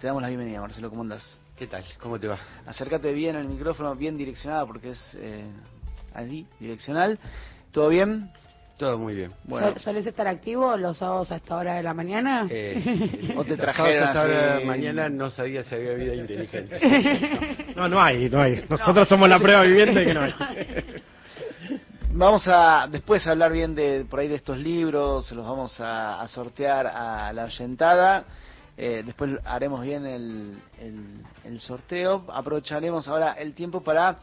Te damos la bienvenida, Marcelo, ¿cómo andás? ¿Qué tal? ¿Cómo te va? Acércate bien al micrófono, bien direccionado, porque es eh, allí, direccional. ¿Todo bien? Todo muy bien. Bueno. ¿Solés estar activo los sábados a esta hora de la mañana? Eh, ¿O te trajeron a esta hora de la mañana no sabía si había vida inteligente. No, no hay, no hay. Nosotros somos la prueba viviente de que no hay. Vamos a después hablar bien de por ahí de estos libros, se los vamos a, a sortear a la oyentada. Eh, después haremos bien el, el, sorteo. Aprovecharemos ahora el tiempo para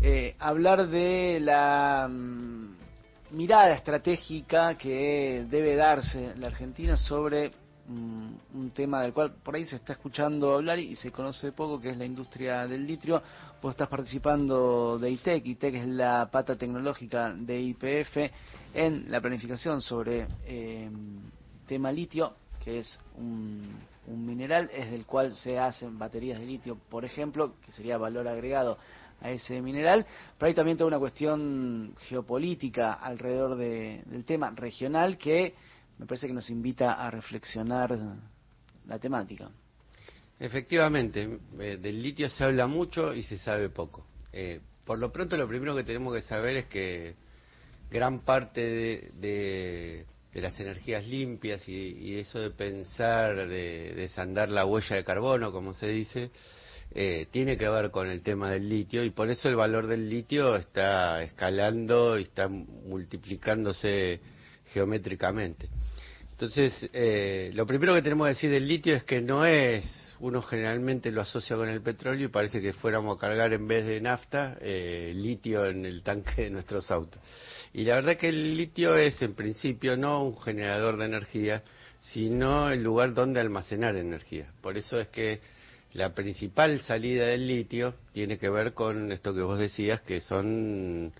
eh, hablar de la mm, mirada estratégica que debe darse la Argentina sobre mm, un tema del cual por ahí se está escuchando hablar y se conoce poco, que es la industria del litio. Vos estás participando de ITEC, ITEC es la pata tecnológica de IPF en la planificación sobre eh, tema litio, que es un mineral es del cual se hacen baterías de litio, por ejemplo, que sería valor agregado a ese mineral, pero hay también toda una cuestión geopolítica alrededor del tema regional que me parece que nos invita a reflexionar la temática. Efectivamente, eh, del litio se habla mucho y se sabe poco. Eh, por lo pronto, lo primero que tenemos que saber es que gran parte de de las energías limpias y, eso de pensar, de desandar la huella de carbono, como se dice, eh, tiene que ver con el tema del litio y por eso el valor del litio está escalando y está multiplicándose geométricamente. Entonces, eh, lo primero que tenemos que decir del litio es que no es, uno generalmente lo asocia con el petróleo y parece que fuéramos a cargar en vez de nafta eh, litio en el tanque de nuestros autos. Y la verdad que el litio es en principio no un generador de energía, sino el lugar donde almacenar energía. Por eso es que la principal salida del litio tiene que ver con esto que vos decías, que son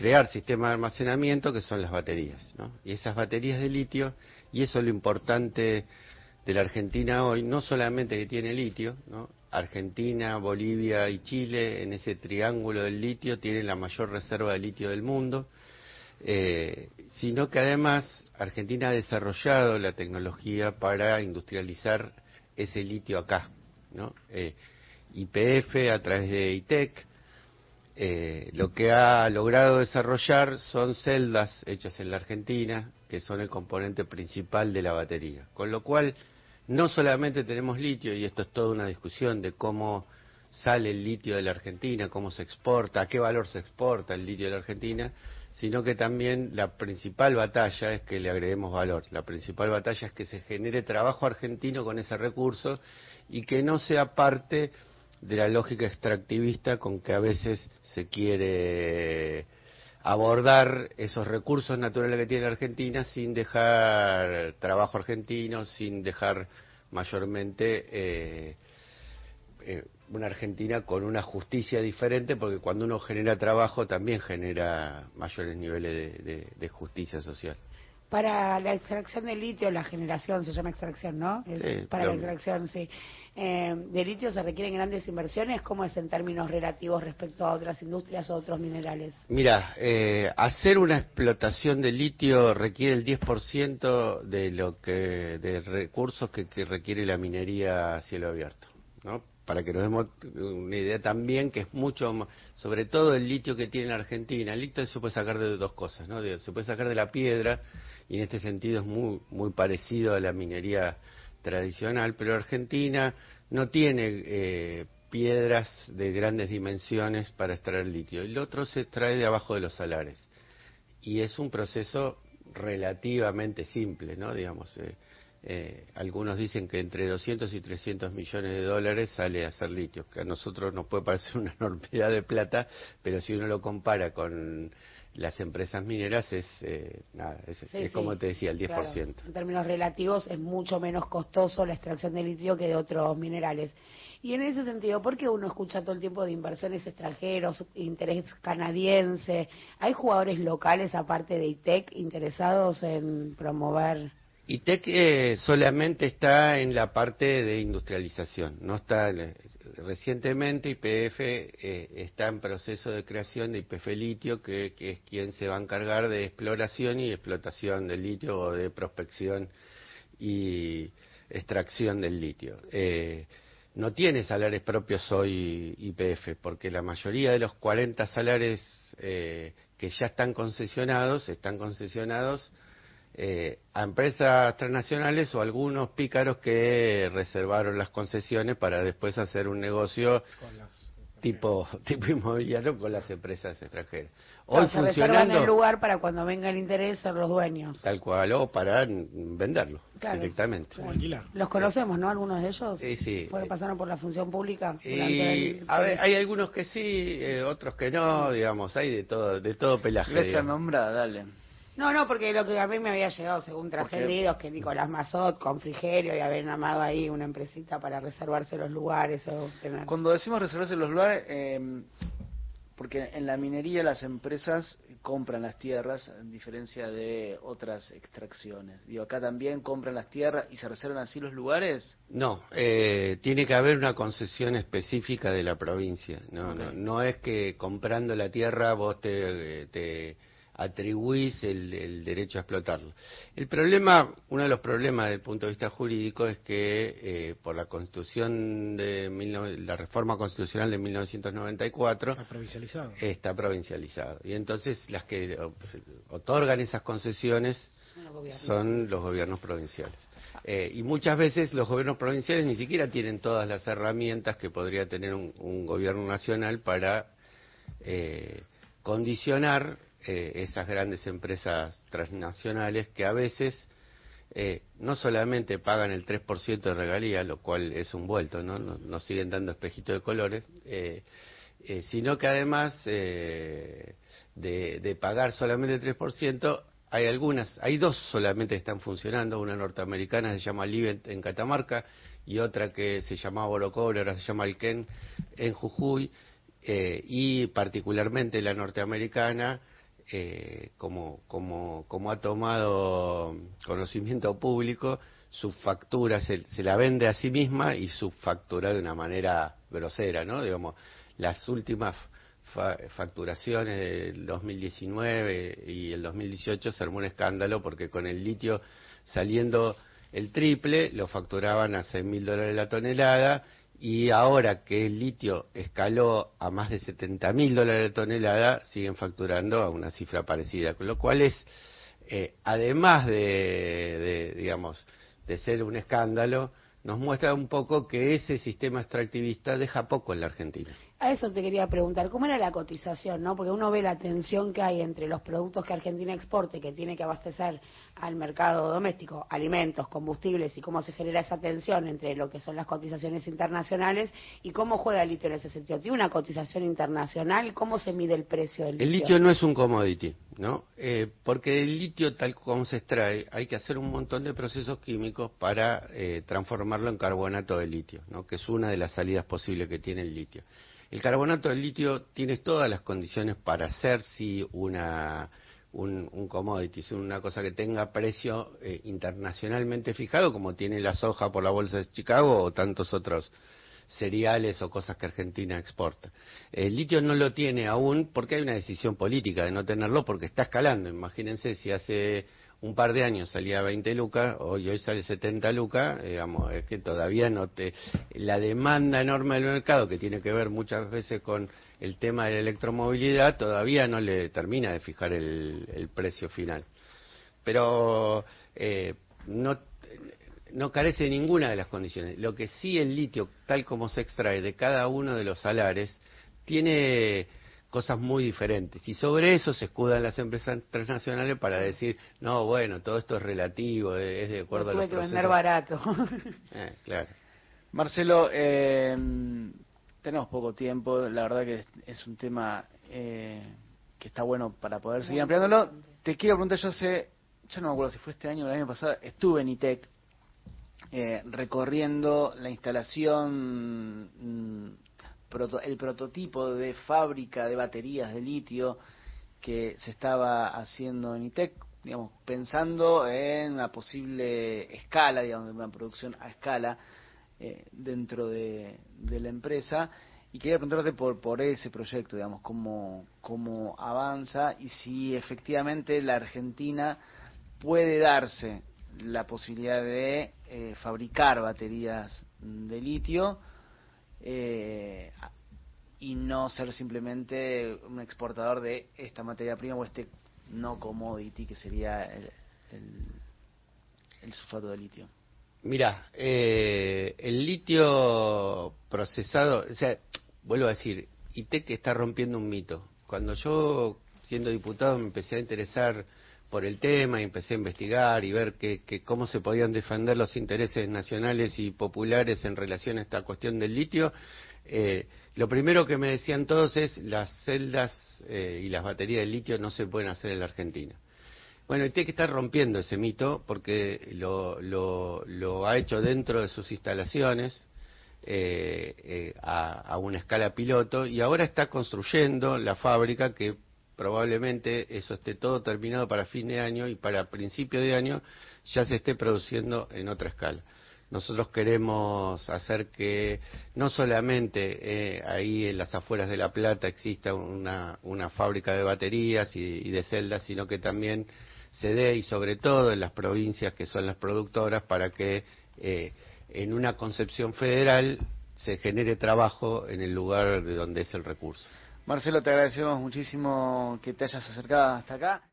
crear sistemas de almacenamiento, que son las baterías. Y esas baterías de litio, y eso es lo importante de la Argentina hoy, no solamente que tiene litio, ¿no? Argentina, Bolivia y Chile, en ese triángulo del litio, tienen la mayor reserva de litio del mundo eh, sino que además Argentina ha desarrollado la tecnología para industrializar ese litio acá, ¿no? Eh, IPF a través de ITEC, eh, lo que ha logrado desarrollar son celdas hechas en la Argentina, que son el componente principal de la batería. Con lo cual, no solamente tenemos litio, y esto es toda una discusión de cómo sale el litio de la Argentina, cómo se exporta, a qué valor se exporta el litio de la Argentina, sino que también la principal batalla es que le agreguemos valor. La principal batalla es que se genere trabajo argentino con ese recurso y que no sea parte de la lógica extractivista con que a veces se quiere abordar esos recursos naturales que tiene Argentina sin dejar trabajo argentino, sin dejar mayormente eh, eh, una Argentina con una justicia diferente, porque cuando uno genera trabajo también genera mayores niveles de, justicia social. Para la extracción de litio, la generación se llama extracción, ¿no? para la extracción, sí. Eh, de litio se requieren grandes inversiones. ¿Cómo es en términos relativos respecto a otras industrias o otros minerales? Mira, eh, hacer una explotación de litio requiere el 10% de lo que de recursos que, que requiere la minería a cielo abierto, ¿no? para que nos demos una idea también, que es mucho, sobre todo el litio que tiene la Argentina. El litio se puede sacar de dos cosas, ¿no? se puede sacar de la piedra, y en este sentido es muy, muy parecido a la minería tradicional, pero Argentina no tiene eh, piedras de grandes dimensiones para extraer litio. El otro se extrae de abajo de los salares. Y es un proceso relativamente simple, ¿no? Digamos, eh, eh, algunos dicen que entre 200 y 300 millones de dólares sale a hacer litio, que a nosotros nos puede parecer una enormidad de plata, pero si uno lo compara con las empresas mineras es eh, nada, es, como te decía, el 10%. En términos relativos es mucho menos costoso la extracción de litio que de otros minerales. Y en ese sentido, ¿por qué uno escucha todo el tiempo de inversiones extranjeros, interés canadiense? ¿Hay jugadores locales, aparte de ITEC, interesados en promover ITEC eh, solamente está en la parte de industrialización, no está recientemente IPF eh, está en proceso de creación de IPF litio, que, es quien se va a encargar de exploración y explotación del litio o de prospección y extracción del litio. Eh, no tiene salarios propios hoy IPF, porque la mayoría de los 40 salarios eh, que ya están concesionados, están concesionados eh, a empresas transnacionales o algunos pícaros que reservaron las concesiones para después hacer un negocio tipo tipo inmobiliario con las empresas extranjeras. Hoy se funcionando el lugar para cuando venga el interés ser los dueños. Tal cual, o para venderlo directamente. Los conocemos, ¿no? Algunos de ellos. Sí, sí. pasaron por la función pública. Y, a ver, hay algunos que sí, eh, otros que no, digamos, hay de todo, de todo pelaje. Gracias, nombra, dale. No, no, porque lo que a mí me había llegado, según trascendidos, que Nicolás Mazot con Frigerio y haber armado ahí una empresita para reservarse los lugares. O Cuando decimos reservarse los lugares, eh, porque en la minería las empresas compran las tierras en diferencia de otras extracciones. Digo, acá también compran las tierras y se reservan así los lugares. No, eh, tiene que haber una concesión específica de la provincia. No, no, no es que comprando la tierra vos te, te atribuís el, derecho a explotarlo. El problema, uno de los problemas desde el punto de vista jurídico es que eh, por la constitución de la reforma constitucional de 1994 está provincializado. Está provincializado. Y entonces las que otorgan esas concesiones son los gobiernos provinciales. Eh, y muchas veces los gobiernos provinciales ni siquiera tienen todas las herramientas que podría tener un, gobierno nacional para eh, condicionar eh, esas grandes empresas transnacionales que a veces eh, no solamente pagan el 3% de regalía, lo cual es un vuelto, ¿no? Nos, siguen dando espejitos de colores, eh, sino que además de, de, pagar solamente el 3%, hay algunas, hay dos solamente que están funcionando, una norteamericana se llama Livent en Catamarca y otra que se llamaba Borocobre, ahora se llama Alken en Jujuy, y particularmente la norteamericana eh, como, como, como ha tomado conocimiento público, su factura se, la vende a sí misma y su factura de una manera grosera, ¿no? Digamos, las últimas facturaciones del 2019 y el 2018 se armó un escándalo porque con el litio saliendo el triple lo facturaban a seis mil dólares la tonelada y ahora que el litio escaló a más de 70 mil dólares de tonelada, siguen facturando a una cifra parecida, con lo cual es, eh, además de, digamos, de ser un escándalo, nos muestra un poco que ese sistema extractivista deja poco en la Argentina. A eso te quería preguntar, ¿cómo era la cotización? no Porque uno ve la tensión que hay entre los productos que Argentina exporte, que tiene que abastecer al mercado doméstico, alimentos, combustibles, y cómo se genera esa tensión entre lo que son las cotizaciones internacionales y cómo juega el litio en ese sentido. ¿Tiene una cotización internacional? ¿Cómo se mide el precio del litio? El litio no es un commodity, ¿no? Eh, porque el litio, tal como se extrae, hay que hacer un montón de procesos químicos para eh, transformarlo en carbonato de litio, ¿no? Que es una de las salidas posibles que tiene el litio. El carbonato de litio tiene todas las condiciones para ser si una un, un commodity, una cosa que tenga precio eh, internacionalmente fijado, como tiene la soja por la bolsa de Chicago o tantos otros cereales o cosas que Argentina exporta. El litio no lo tiene aún porque hay una decisión política de no tenerlo porque está escalando. Imagínense si hace un par de años salía 20 lucas, hoy hoy sale 70 lucas, digamos, es que todavía no te... La demanda enorme del mercado, que tiene que ver muchas veces con el tema de la electromovilidad, todavía no le termina de fijar el, precio final. Pero eh, no, no carece de ninguna de las condiciones. Lo que sí el litio, tal como se extrae de cada uno de los salares, tiene cosas muy diferentes. Y sobre eso se escudan las empresas transnacionales para decir, no, bueno, todo esto es relativo, es de acuerdo a los que vender barato. Eh, claro. Marcelo, eh, tenemos poco tiempo, la verdad que es un tema eh, que está bueno para poder seguir ampliándolo. Te quiero preguntar, yo sé, yo no me acuerdo si fue este año o el año pasado, estuve en ITEC eh, recorriendo la instalación mm, el prototipo de fábrica de baterías de litio que se estaba haciendo en ITEC, digamos, pensando en una posible escala, digamos, una producción a escala eh, dentro de, la empresa. Y quería preguntarte por, por ese proyecto, digamos, cómo, cómo avanza y si efectivamente la Argentina puede darse la posibilidad de eh, fabricar baterías de litio eh, y no ser simplemente un exportador de esta materia prima o este no commodity que sería el, el, sulfato de litio. Mira, eh, el litio procesado, o sea, vuelvo a decir, ITEC está rompiendo un mito. Cuando yo, siendo diputado, me empecé a interesar por el tema y empecé a investigar y ver que, cómo se podían defender los intereses nacionales y populares en relación a esta cuestión del litio, eh, lo primero que me decían todos es las celdas eh, y las baterías de litio no se pueden hacer en la Argentina. Bueno, y tiene que estar rompiendo ese mito porque lo, lo, ha hecho dentro de sus instalaciones eh, a, a una escala piloto y ahora está construyendo la fábrica que probablemente eso esté todo terminado para fin de año y para principio de año ya se esté produciendo en otra escala. Nosotros queremos hacer que no solamente eh, ahí en las afueras de La Plata exista una, fábrica de baterías y, de celdas, sino que también se dé, y sobre todo en las provincias que son las productoras, para que eh, en una concepción federal se genere trabajo en el lugar de donde es el recurso. Marcelo, te agradecemos muchísimo que te hayas acercado hasta acá.